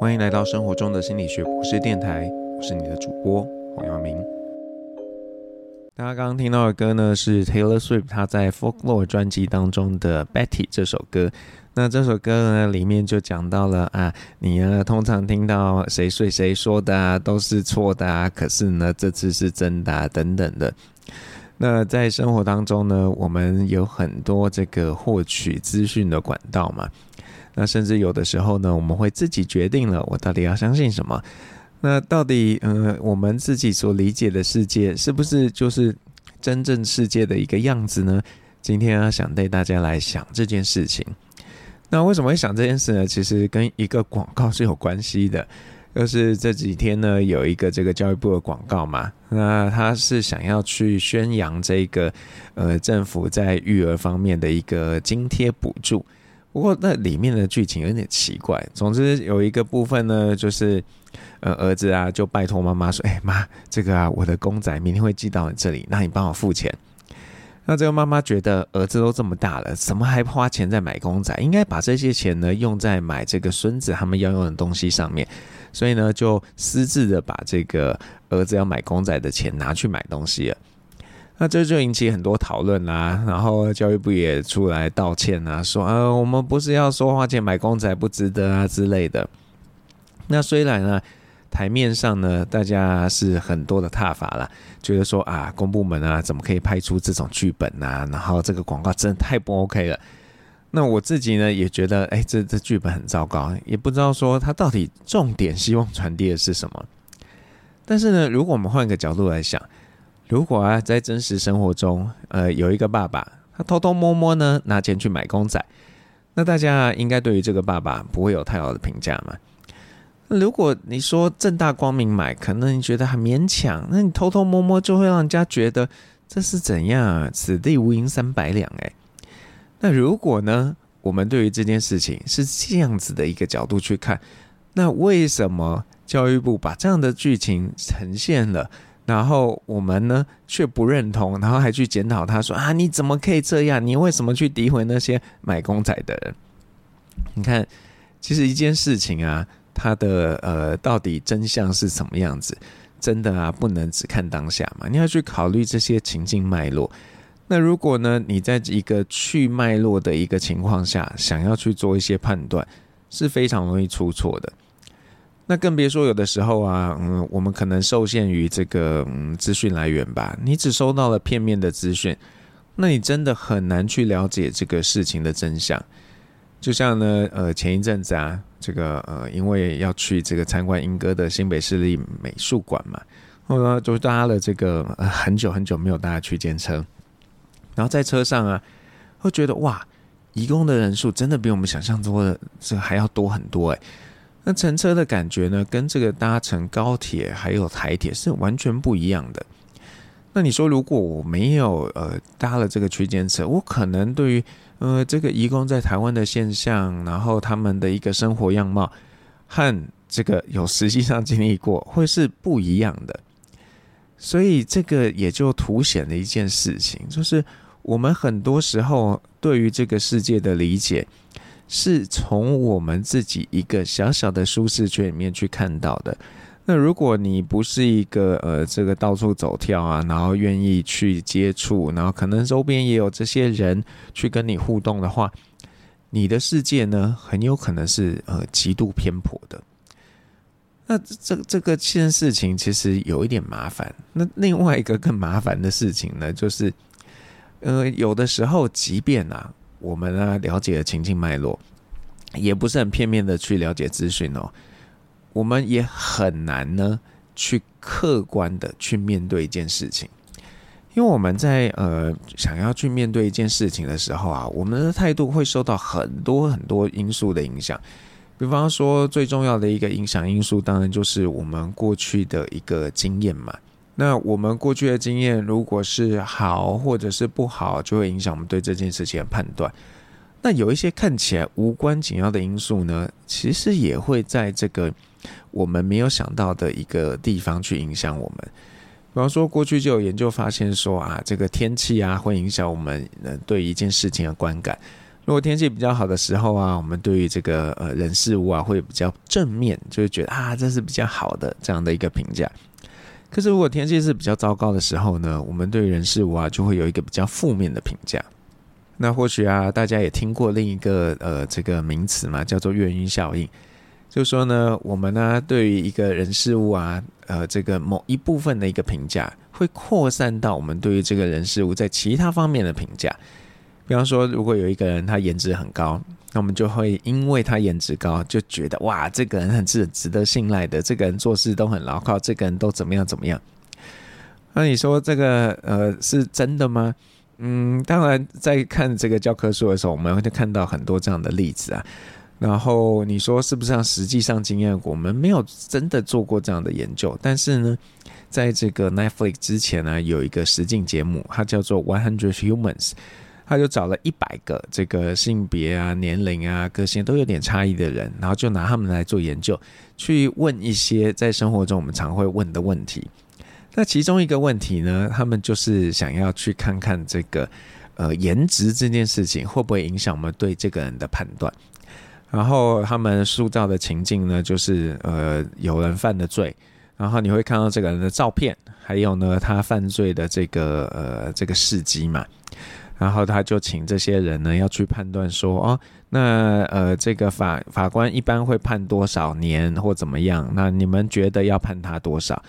欢迎来到生活中的心理学博士电台，我是你的主播黄耀明。大家刚刚听到的歌呢，是 Taylor Swift 她在 Folklore 专辑当中的 Betty 这首歌。那这首歌呢，里面就讲到了啊，你呢通常听到谁睡谁说的啊，都是错的啊，可是呢这次是真的啊，等等的。那在生活当中呢，我们有很多这个获取资讯的管道嘛。那甚至有的时候呢，我们会自己决定了我到底要相信什么。那到底，嗯，我们自己所理解的世界是不是就是真正世界的一个样子呢？今天啊，想带大家来想这件事情。那为什么会想这件事呢？其实跟一个广告是有关系的，就是这几天呢，有一个这个教育部的广告嘛。那他是想要去宣扬这个呃政府在育儿方面的一个津贴补助。不过那里面的剧情有点奇怪。总之有一个部分呢，就是呃儿子啊就拜托妈妈说：“哎妈，这个啊我的公仔明天会寄到你这里，那你帮我付钱。”那这个妈妈觉得儿子都这么大了，怎么还花钱在买公仔？应该把这些钱呢用在买这个孙子他们要用的东西上面。所以呢就私自的把这个儿子要买公仔的钱拿去买东西了。那这就引起很多讨论啦，然后教育部也出来道歉啊，说啊，我们不是要说花钱买公仔不值得啊之类的。那虽然呢，台面上呢，大家是很多的挞伐啦，觉得说啊，公部门啊，怎么可以拍出这种剧本啊？然后这个广告真的太不 OK 了。那我自己呢，也觉得，哎，这这剧本很糟糕，也不知道说他到底重点希望传递的是什么。但是呢，如果我们换个角度来想。如果啊，在真实生活中，呃，有一个爸爸，他偷偷摸摸呢拿钱去买公仔，那大家应该对于这个爸爸不会有太好的评价嘛？如果你说正大光明买，可能你觉得很勉强，那你偷偷摸摸就会让人家觉得这是怎样啊？此地无银三百两哎。那如果呢，我们对于这件事情是这样子的一个角度去看，那为什么教育部把这样的剧情呈现了？然后我们呢却不认同，然后还去检讨他说啊，你怎么可以这样？你为什么去诋毁那些买公仔的人？你看，其实一件事情啊，它的呃到底真相是什么样子？真的啊，不能只看当下嘛，你要去考虑这些情境脉络。那如果呢，你在一个去脉络的一个情况下，想要去做一些判断，是非常容易出错的。那更别说有的时候啊，嗯，我们可能受限于这个嗯资讯来源吧，你只收到了片面的资讯，那你真的很难去了解这个事情的真相。就像呢，呃，前一阵子啊，这个呃，因为要去这个参观英哥的新北市立美术馆嘛，后来就搭了这个呃很久很久没有搭的区间车，然后在车上啊，会觉得哇，移工的人数真的比我们想象中的这还要多很多哎。那乘车的感觉呢，跟这个搭乘高铁还有台铁是完全不一样的。那你说，如果我没有呃搭了这个区间车，我可能对于呃这个移工在台湾的现象，然后他们的一个生活样貌，和这个有实际上经历过，会是不一样的。所以这个也就凸显了一件事情，就是我们很多时候对于这个世界的理解。是从我们自己一个小小的舒适圈里面去看到的。那如果你不是一个呃，这个到处走跳啊，然后愿意去接触，然后可能周边也有这些人去跟你互动的话，你的世界呢，很有可能是呃极度偏颇的。那这这个件事情其实有一点麻烦。那另外一个更麻烦的事情呢，就是呃，有的时候即便啊。我们呢，了解了情境脉络，也不是很片面的去了解资讯哦。我们也很难呢去客观的去面对一件事情，因为我们在呃想要去面对一件事情的时候啊，我们的态度会受到很多很多因素的影响。比方说，最重要的一个影响因素，当然就是我们过去的一个经验嘛。那我们过去的经验，如果是好或者是不好，就会影响我们对这件事情的判断。那有一些看起来无关紧要的因素呢，其实也会在这个我们没有想到的一个地方去影响我们。比方说，过去就有研究发现说啊，这个天气啊会影响我们对一件事情的观感。如果天气比较好的时候啊，我们对于这个呃人事物啊会比较正面，就会觉得啊这是比较好的这样的一个评价。可是如果天气是比较糟糕的时候呢，我们对于人事物啊就会有一个比较负面的评价。那或许啊，大家也听过另一个呃这个名词嘛，叫做月晕效应。就说呢，我们呢对于一个人事物啊，呃这个某一部分的一个评价，会扩散到我们对于这个人事物在其他方面的评价。比方说，如果有一个人他颜值很高，那我们就会因为他颜值高，就觉得哇，这个人很值值得信赖的，这个人做事都很牢靠，这个人都怎么样怎么样。那你说这个呃是真的吗？嗯，当然，在看这个教科书的时候，我们会看到很多这样的例子啊。然后你说是不是？像实际上经验，我们没有真的做过这样的研究。但是呢，在这个 Netflix 之前呢，有一个实境节目，它叫做《One Hundred Humans》，他就找了一百个这个性别啊、年龄啊、个性都有点差异的人，然后就拿他们来做研究，去问一些在生活中我们常会问的问题。那其中一个问题呢，他们就是想要去看看这个呃颜值这件事情会不会影响我们对这个人的判断。然后他们塑造的情境呢，就是呃有人犯的罪，然后你会看到这个人的照片，还有呢他犯罪的这个呃这个事迹嘛。然后他就请这些人呢要去判断说哦，那呃这个法法官一般会判多少年或怎么样？那你们觉得要判他多少？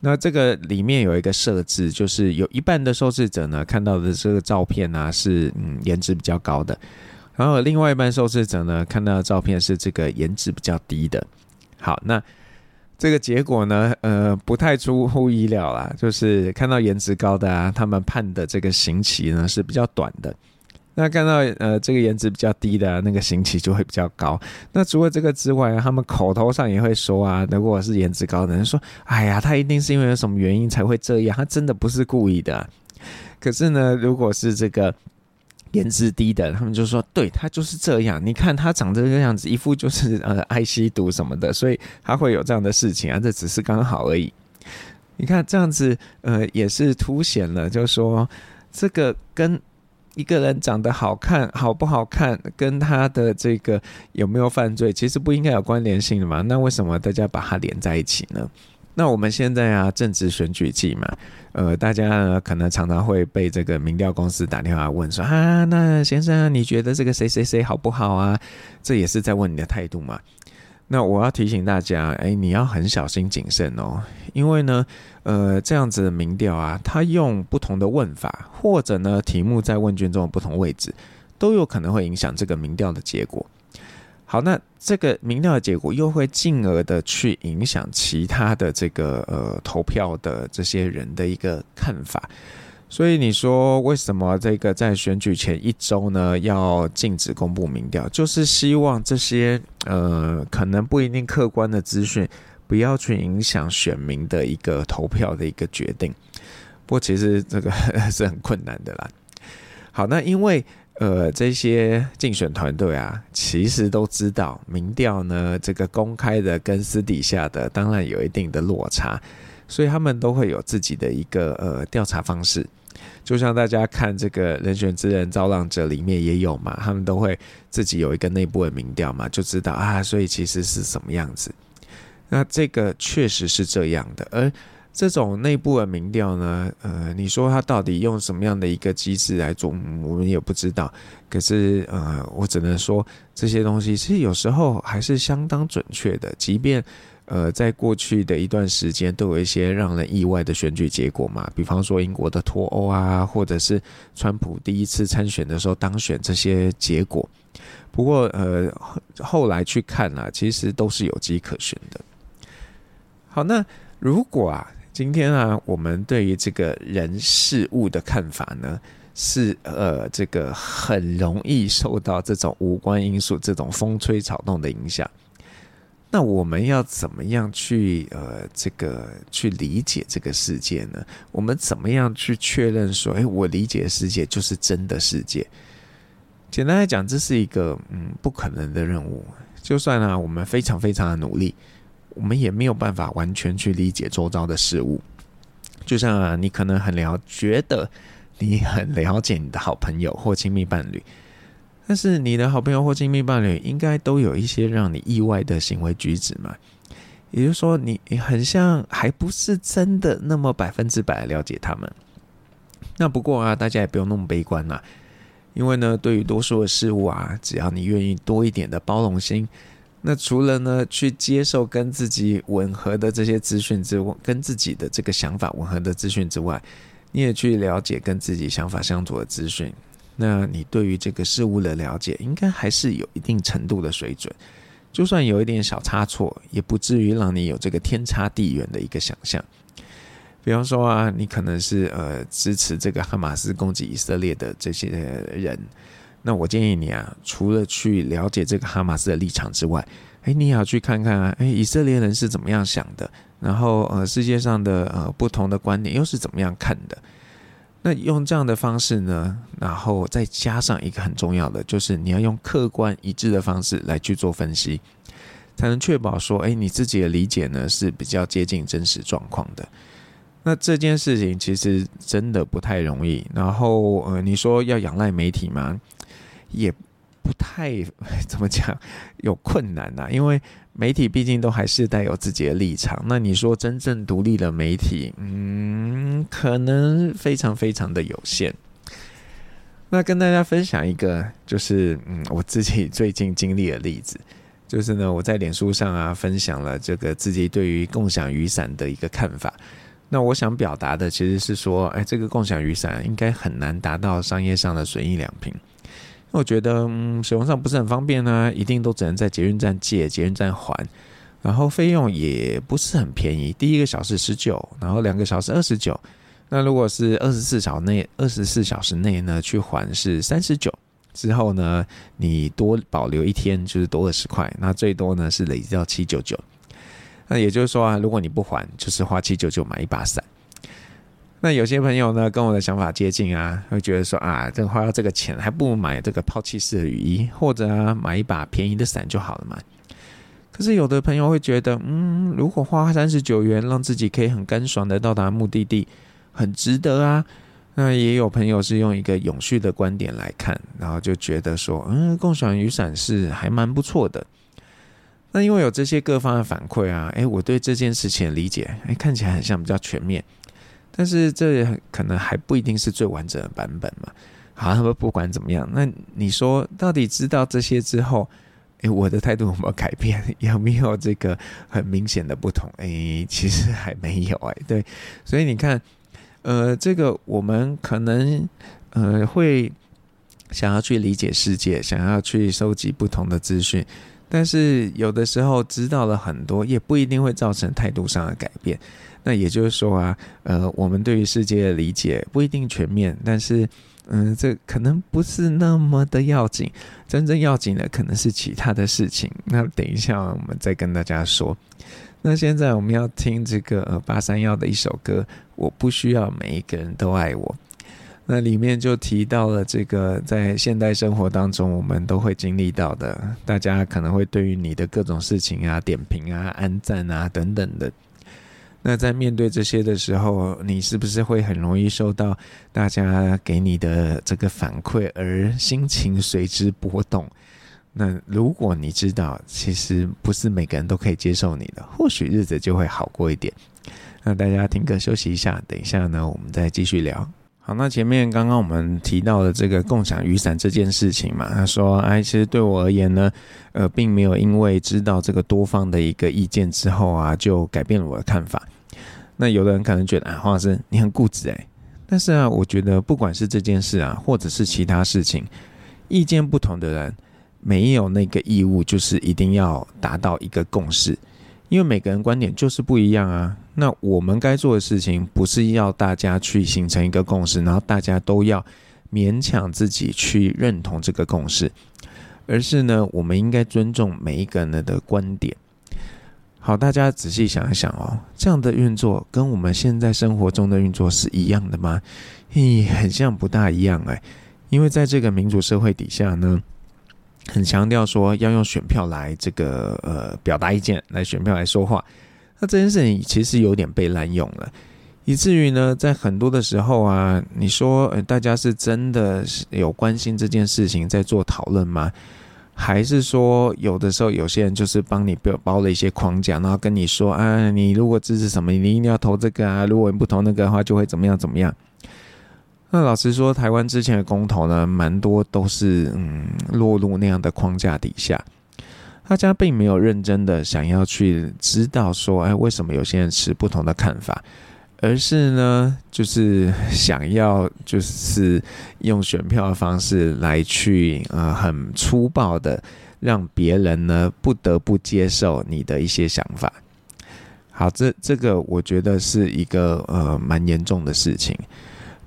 那这个里面有一个设置，就是有一半的受试者呢看到的这个照片呢是嗯颜值比较高的，然后另外一半受试者呢看到的照片是这个颜值比较低的。好，那这个结果呢呃不太出乎意料啦，就是看到颜值高的啊，他们判的这个刑期呢是比较短的。那看到呃这个颜值比较低的、那个刑期就会比较高。那除了这个之外，他们口头上也会说啊，如果是颜值高的人说，哎呀，他一定是因为有什么原因才会这样，他真的不是故意的、可是呢，如果是这个颜值低的，他们就说，对，他就是这样。你看他长这个样子，一副就是呃爱吸毒什么的，所以他会有这样的事情啊，这只是刚好而已。你看这样子，呃，也是凸显了，就是说这个跟。一个人长得好看好不好看，跟他的这个有没有犯罪，其实不应该有关联性的嘛？那为什么大家把它连在一起呢？那我们现在啊，正值选举季嘛，呃，大家呢可能常常会被这个民调公司打电话问说啊，那先生你觉得这个谁谁谁好不好啊？这也是在问你的态度嘛。那我要提醒大家，哎，你要很小心谨慎哦，因为呢，呃，这样子的民调啊，它用不同的问法，或者呢，题目在问卷中的不同位置，都有可能会影响这个民调的结果。好，那这个民调的结果又会进而的去影响其他的这个呃投票的这些人的一个看法。所以你说为什么这个在选举前一周呢，要禁止公布民调？就是希望这些呃可能不一定客观的资讯不要去影响选民的一个投票的一个决定。不过其实这个 是很困难的啦。好，那因为呃这些竞选团队啊，其实都知道民调呢，这个公开的跟私底下的当然有一定的落差。所以他们都会有自己的一个呃调查方式，就像大家看这个人选之人造浪者里面也有嘛，他们都会自己有一个内部的民调嘛，就知道啊，所以其实是什么样子。那这个确实是这样的，而这种内部的民调呢，呃，你说他到底用什么样的一个机制来做，我们也不知道。可是呃，我只能说这些东西其实有时候还是相当准确的，即便。呃，在过去的一段时间，都有一些让人意外的选举结果嘛，比方说英国的脱欧啊，或者是川普第一次参选的时候当选这些结果。不过，呃，后来去看啊，其实都是有迹可循的。好，那如果啊，今天啊，我们对于这个人事物的看法呢，是呃，这个很容易受到这种无关因素、这种风吹草动的影响。那我们要怎么样去呃这个去理解这个世界呢？我们怎么样去确认说，哎，我理解的世界就是真的世界？简单来讲，这是一个嗯不可能的任务。就算呢，我们非常非常的努力，我们也没有办法完全去理解周遭的事物。就像啊，你可能很了觉得你很了解你的好朋友或亲密伴侣。但是你的好朋友或亲密伴侣应该都有一些让你意外的行为举止嘛？也就是说，你你很像还不是真的那么百分之百了解他们。那不过啊，大家也不用那么悲观嘛，因为呢，对于多数的事物啊，只要你愿意多一点的包容心，那除了呢去接受跟自己吻合的这些资讯之外，跟自己的这个想法吻合的资讯之外，你也去了解跟自己想法相左的资讯，那你对于这个事物的了解，应该还是有一定程度的水准。就算有一点小差错，也不至于让你有这个天差地远的一个想象。比方说啊，你可能是呃支持这个哈马斯攻击以色列的这些人，那我建议你啊，除了去了解这个哈马斯的立场之外，诶，你也要去看看啊，诶，以色列人是怎么样想的，然后呃，世界上的呃不同的观点又是怎么样看的。那用这样的方式呢，然后再加上一个很重要的，就是你要用客观一致的方式来去做分析，才能确保说，哎，你自己的理解呢是比较接近真实状况的。那这件事情其实真的不太容易。然后，呃，你说要仰赖媒体吗？也不太 怎么讲，有困难呐，因为。媒体毕竟都还是带有自己的立场，那你说真正独立的媒体，嗯，可能非常非常的有限。那跟大家分享一个，就是嗯，我自己最近经历的例子，就是呢，我在脸书上啊分享了这个自己对于共享雨伞的一个看法。那我想表达的其实是说，哎，这个共享雨伞应该很难达到商业上的损益两平。我觉得，嗯，使用上不是很方便呢，一定都只能在捷运站借，捷运站还，然后费用也不是很便宜，第一个小时十九，然后两个小时二十九，那如果是二十四小内，二十四小时内呢去还是三十九，之后呢你多保留一天就是多二十块，那最多呢是累积到七九九，那也就是说啊，如果你不还，就是花七九九买一把伞。那有些朋友呢，跟我的想法接近啊，会觉得说啊，这花了这个钱，还不如买这个抛弃式的雨衣，或者啊，买一把便宜的伞就好了嘛。可是有的朋友会觉得，嗯，如果花三十九元，让自己可以很干爽的到达目的地，很值得啊。那也有朋友是用一个永续的观点来看，然后就觉得说，嗯，共享雨伞是还蛮不错的。那因为有这些各方的反馈啊，诶，我对这件事情的理解，诶，看起来很像比较全面。但是这可能还不一定是最完整的版本嘛。好，那么不管怎么样，那你说到底知道这些之后，诶，我的态度有没有改变？有没有这个很明显的不同？诶，其实还没有哎。对，所以你看，呃，这个我们可能呃会想要去理解世界，想要去收集不同的资讯，但是有的时候知道了很多，也不一定会造成态度上的改变。那也就是说啊，呃，我们对于世界的理解不一定全面，但是，嗯，这可能不是那么的要紧。真正要紧的可能是其他的事情。那等一下我们再跟大家说。那现在我们要听这个呃八三夭的一首歌，我不需要每一个人都爱我。那里面就提到了这个在现代生活当中我们都会经历到的，大家可能会对于你的各种事情啊点评啊、安赞啊等等的。那在面对这些的时候，你是不是会很容易受到大家给你的这个反馈而心情随之波动？那如果你知道，其实不是每个人都可以接受你的，或许日子就会好过一点。那大家听歌休息一下，等一下呢，我们再继续聊。好，那前面刚刚我们提到的这个共享雨伞这件事情嘛，他说，哎，其实对我而言呢，呃，并没有因为知道这个多方的一个意见之后啊，就改变了我的看法。那有的人可能觉得啊，黄老师你很固执诶。但是啊，我觉得不管是这件事啊，或者是其他事情，意见不同的人没有那个义务，就是一定要达到一个共识，因为每个人观点就是不一样啊。那我们该做的事情，不是要大家去形成一个共识，然后大家都要勉强自己去认同这个共识，而是呢，我们应该尊重每一个人的观点。好，大家仔细想一想哦，这样的运作跟我们现在生活中的运作是一样的吗？嘿，很像不大一样哎，因为在这个民主社会底下呢，很强调说要用选票来这个呃表达意见，来选票来说话。那这件事情其实有点被滥用了，以至于呢，在很多的时候啊，你说，呃，大家是真的有关心这件事情在做讨论吗？还是说，有的时候有些人就是帮你包了一些框架，然后跟你说，啊，你如果支持什么，你一定要投这个啊，如果你不投那个的话，就会怎么样怎么样。那老实说，台湾之前的公投呢，蛮多都是嗯落入那样的框架底下，大家并没有认真的想要去知道说，哎，为什么有些人持不同的看法。而是呢，就是想要就是用选票的方式来去呃很粗暴的让别人呢不得不接受你的一些想法。好，这这个我觉得是一个呃蛮严重的事情。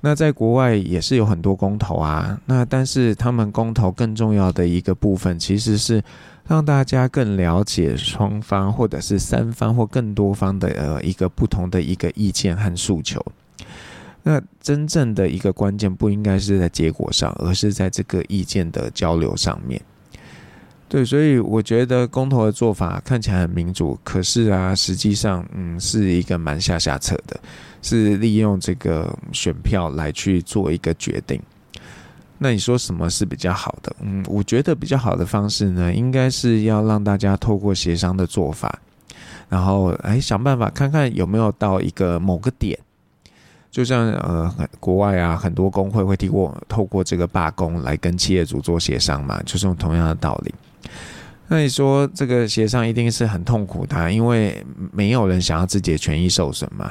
那在国外也是有很多公投啊，那但是他们公投更重要的一个部分其实是。让大家更了解双方，或者是三方或更多方的呃一个不同的一个意见和诉求。那真正的一个关键不应该是在结果上，而是在这个意见的交流上面。对，所以我觉得公投的做法看起来很民主，可是啊，实际上嗯是一个蛮下下策的，是利用这个选票来去做一个决定。那你说什么是比较好的？嗯，我觉得比较好的方式呢，应该是要让大家透过协商的做法，然后哎想办法看看有没有到一个某个点，就像呃国外啊很多工会会透过透过这个罢工来跟企业主做协商嘛，就是用同样的道理。那你说这个协商一定是很痛苦的，因为没有人想要自己的权益受损嘛。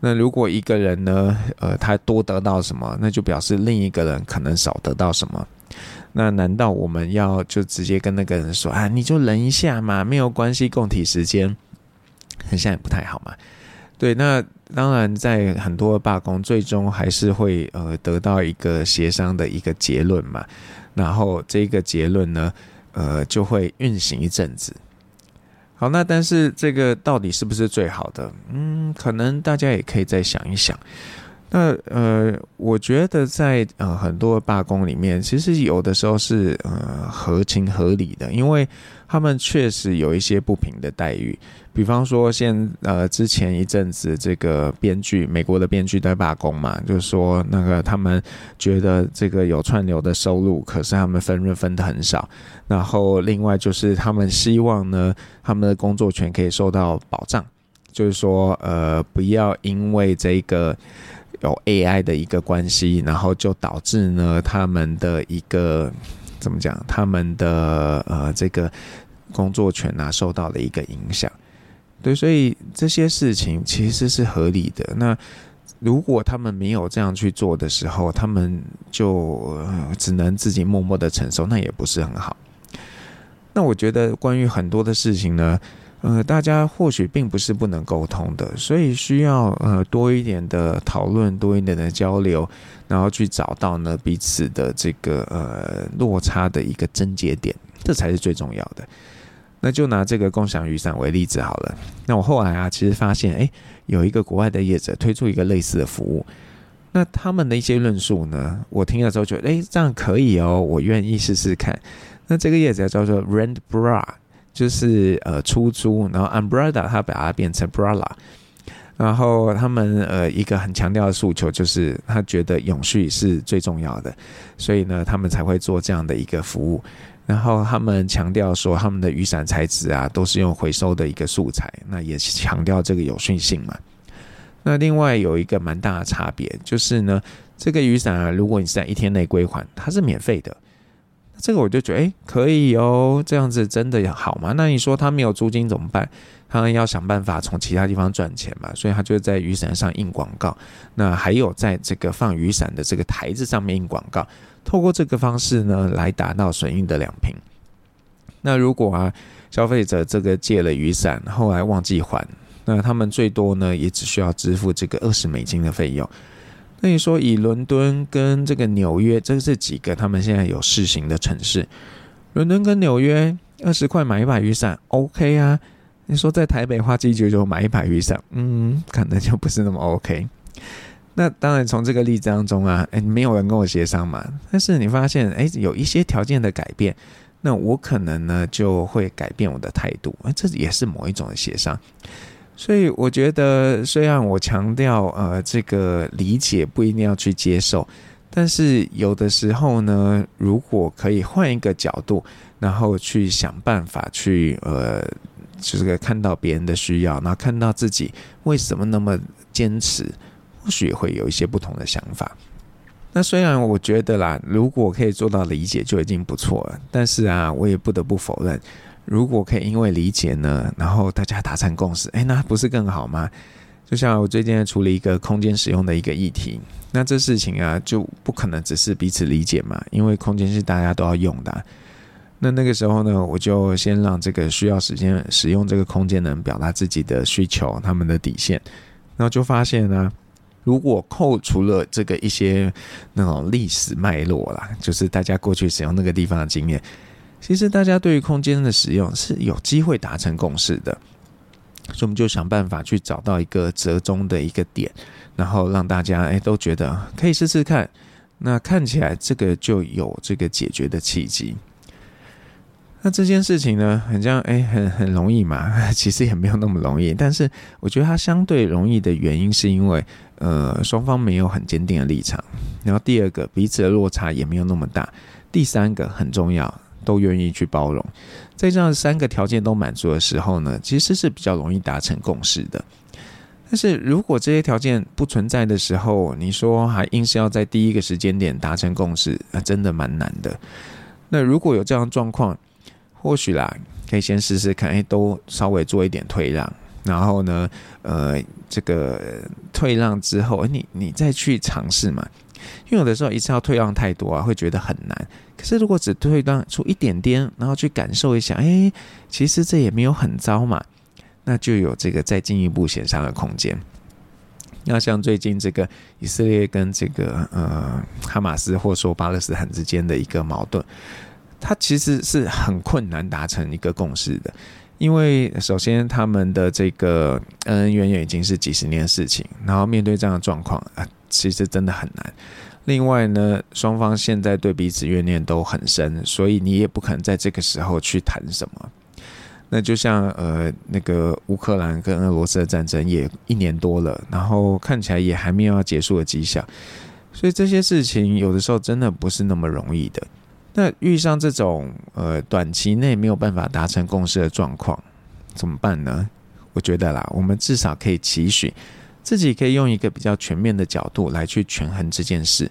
那如果一个人呢，呃，他多得到什么，那就表示另一个人可能少得到什么。那难道我们要就直接跟那个人说啊，你就忍一下嘛，没有关系，共体时间，很像也不太好嘛。对，那当然在很多罢工，最终还是会呃得到一个协商的一个结论嘛。然后这个结论呢，呃，就会运行一阵子。好，那但是这个到底是不是最好的？嗯，可能大家也可以再想一想。那呃，我觉得在呃很多罢工里面，其实有的时候是呃合情合理的，因为他们确实有一些不平的待遇。比方说现，呃之前一阵子，这个编剧，美国的编剧在罢工嘛，就是说那个他们觉得这个有串流的收入，可是他们分润分得很少。然后另外就是他们希望呢，他们的工作权可以受到保障，就是说呃不要因为这个有 AI 的一个关系，然后就导致呢他们的一个怎么讲，他们的呃这个工作权啊受到了一个影响。对，所以这些事情其实是合理的。那如果他们没有这样去做的时候，他们就只能自己默默的承受，那也不是很好。那我觉得关于很多的事情呢，呃，大家或许并不是不能沟通的，所以需要呃多一点的讨论，多一点的交流，然后去找到呢彼此的这个呃落差的一个症结点，这才是最重要的。那就拿这个共享雨伞为例子好了。那我后来啊，其实发现，哎，有一个国外的业者推出一个类似的服务。那他们的一些论述呢，我听了之后觉得，哎，这样可以哦，我愿意试试看。那这个业者叫做 Rent Bra，就是呃出租，然后 Umbrella 它把它变成 Brala。然后他们呃一个很强调的诉求就是，他觉得永续是最重要的，所以呢，他们才会做这样的一个服务。然后他们强调说，他们的雨伞材质啊，都是用回收的一个素材，那也是强调这个有序性嘛。那另外有一个蛮大的差别，就是呢，这个雨伞啊，如果你是在一天内归还，它是免费的。这个我就觉得，哎，可以哦，这样子真的好吗？那你说他没有租金怎么办？他要想办法从其他地方赚钱嘛，所以他就在雨伞上印广告，那还有在这个放雨伞的这个台子上面印广告。透过这个方式呢，来达到损益的两平。那如果啊，消费者这个借了雨伞，后来忘记还，那他们最多呢，也只需要支付这个二十美金的费用。那你说，以伦敦跟这个纽约，这是几个他们现在有试行的城市？伦敦跟纽约二十块买一把雨伞，OK 啊？你说在台北花七九九买一把雨伞，嗯，可能就不是那么 OK。那当然，从这个例子当中啊，诶，没有人跟我协商嘛。但是你发现，诶，有一些条件的改变，那我可能呢就会改变我的态度。诶，这也是某一种的协商。所以我觉得，虽然我强调，呃，这个理解不一定要去接受，但是有的时候呢，如果可以换一个角度，然后去想办法去，呃，就是看到别人的需要，然后看到自己为什么那么坚持，或许会有一些不同的想法。那虽然我觉得啦，如果可以做到理解就已经不错了，但是啊，我也不得不否认。如果可以因为理解呢，然后大家达成共识，诶，那不是更好吗？就像我最近在处理一个空间使用的一个议题，那这事情啊就不可能只是彼此理解嘛，因为空间是大家都要用的。那那个时候呢，我就先让这个需要时间使用这个空间的人表达自己的需求，他们的底线，然后就发现呢，如果扣除了这个一些那种历史脉络啦，就是大家过去使用那个地方的经验。其实大家对于空间的使用是有机会达成共识的，所以我们就想办法去找到一个折中的一个点，然后让大家诶都觉得可以试试看。那看起来这个就有这个解决的契机。那这件事情呢，很像诶很很容易嘛，其实也没有那么容易。但是我觉得它相对容易的原因是因为呃双方没有很坚定的立场，然后第二个彼此的落差也没有那么大，第三个很重要。都愿意去包容，在这样三个条件都满足的时候呢，其实是比较容易达成共识的。但是如果这些条件不存在的时候，你说还硬是要在第一个时间点达成共识，那真的蛮难的。那如果有这样状况，或许啦，可以先试试看，哎，都稍微做一点退让，然后呢，呃，这个退让之后，你你再去尝试嘛。因为有的时候一次要退让太多啊，会觉得很难。可是如果只退让出一点点，然后去感受一下，哎，其实这也没有很糟嘛，那就有这个再进一步协商的空间。那像最近这个以色列跟这个呃哈马斯或说巴勒斯坦之间的一个矛盾，它其实是很困难达成一个共识的。因为首先他们的这个恩恩怨怨已经是几十年的事情，然后面对这样的状况啊，其实真的很难。另外呢，双方现在对彼此怨念都很深，所以你也不可能在这个时候去谈什么。那就像呃那个乌克兰跟俄罗斯的战争也一年多了，然后看起来也还没有要结束的迹象，所以这些事情有的时候真的不是那么容易的。那遇上这种呃短期内没有办法达成共识的状况，怎么办呢？我觉得啦，我们至少可以期许自己可以用一个比较全面的角度来去权衡这件事，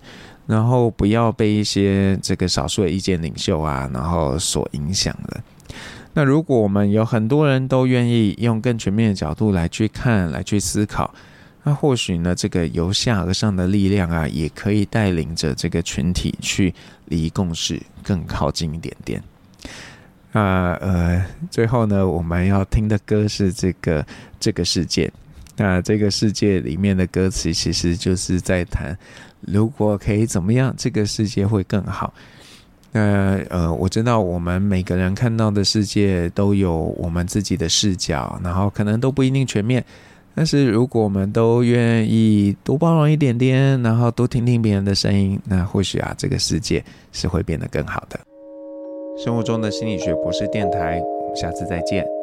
然后不要被一些这个少数的意见领袖啊，然后所影响了。那如果我们有很多人都愿意用更全面的角度来去看，来去思考。那或许呢，这个由下而上的力量啊，也可以带领着这个群体去离共识更靠近一点点。那呃，最后呢，我们要听的歌是这个这个世界。那这个世界里面的歌词，其实就是在谈，如果可以怎么样，这个世界会更好。那呃，我知道我们每个人看到的世界都有我们自己的视角，然后可能都不一定全面。但是，如果我们都愿意多包容一点点，然后多听听别人的声音，那或许啊，这个世界是会变得更好的。生活中的心理学博士电台，我们下次再见。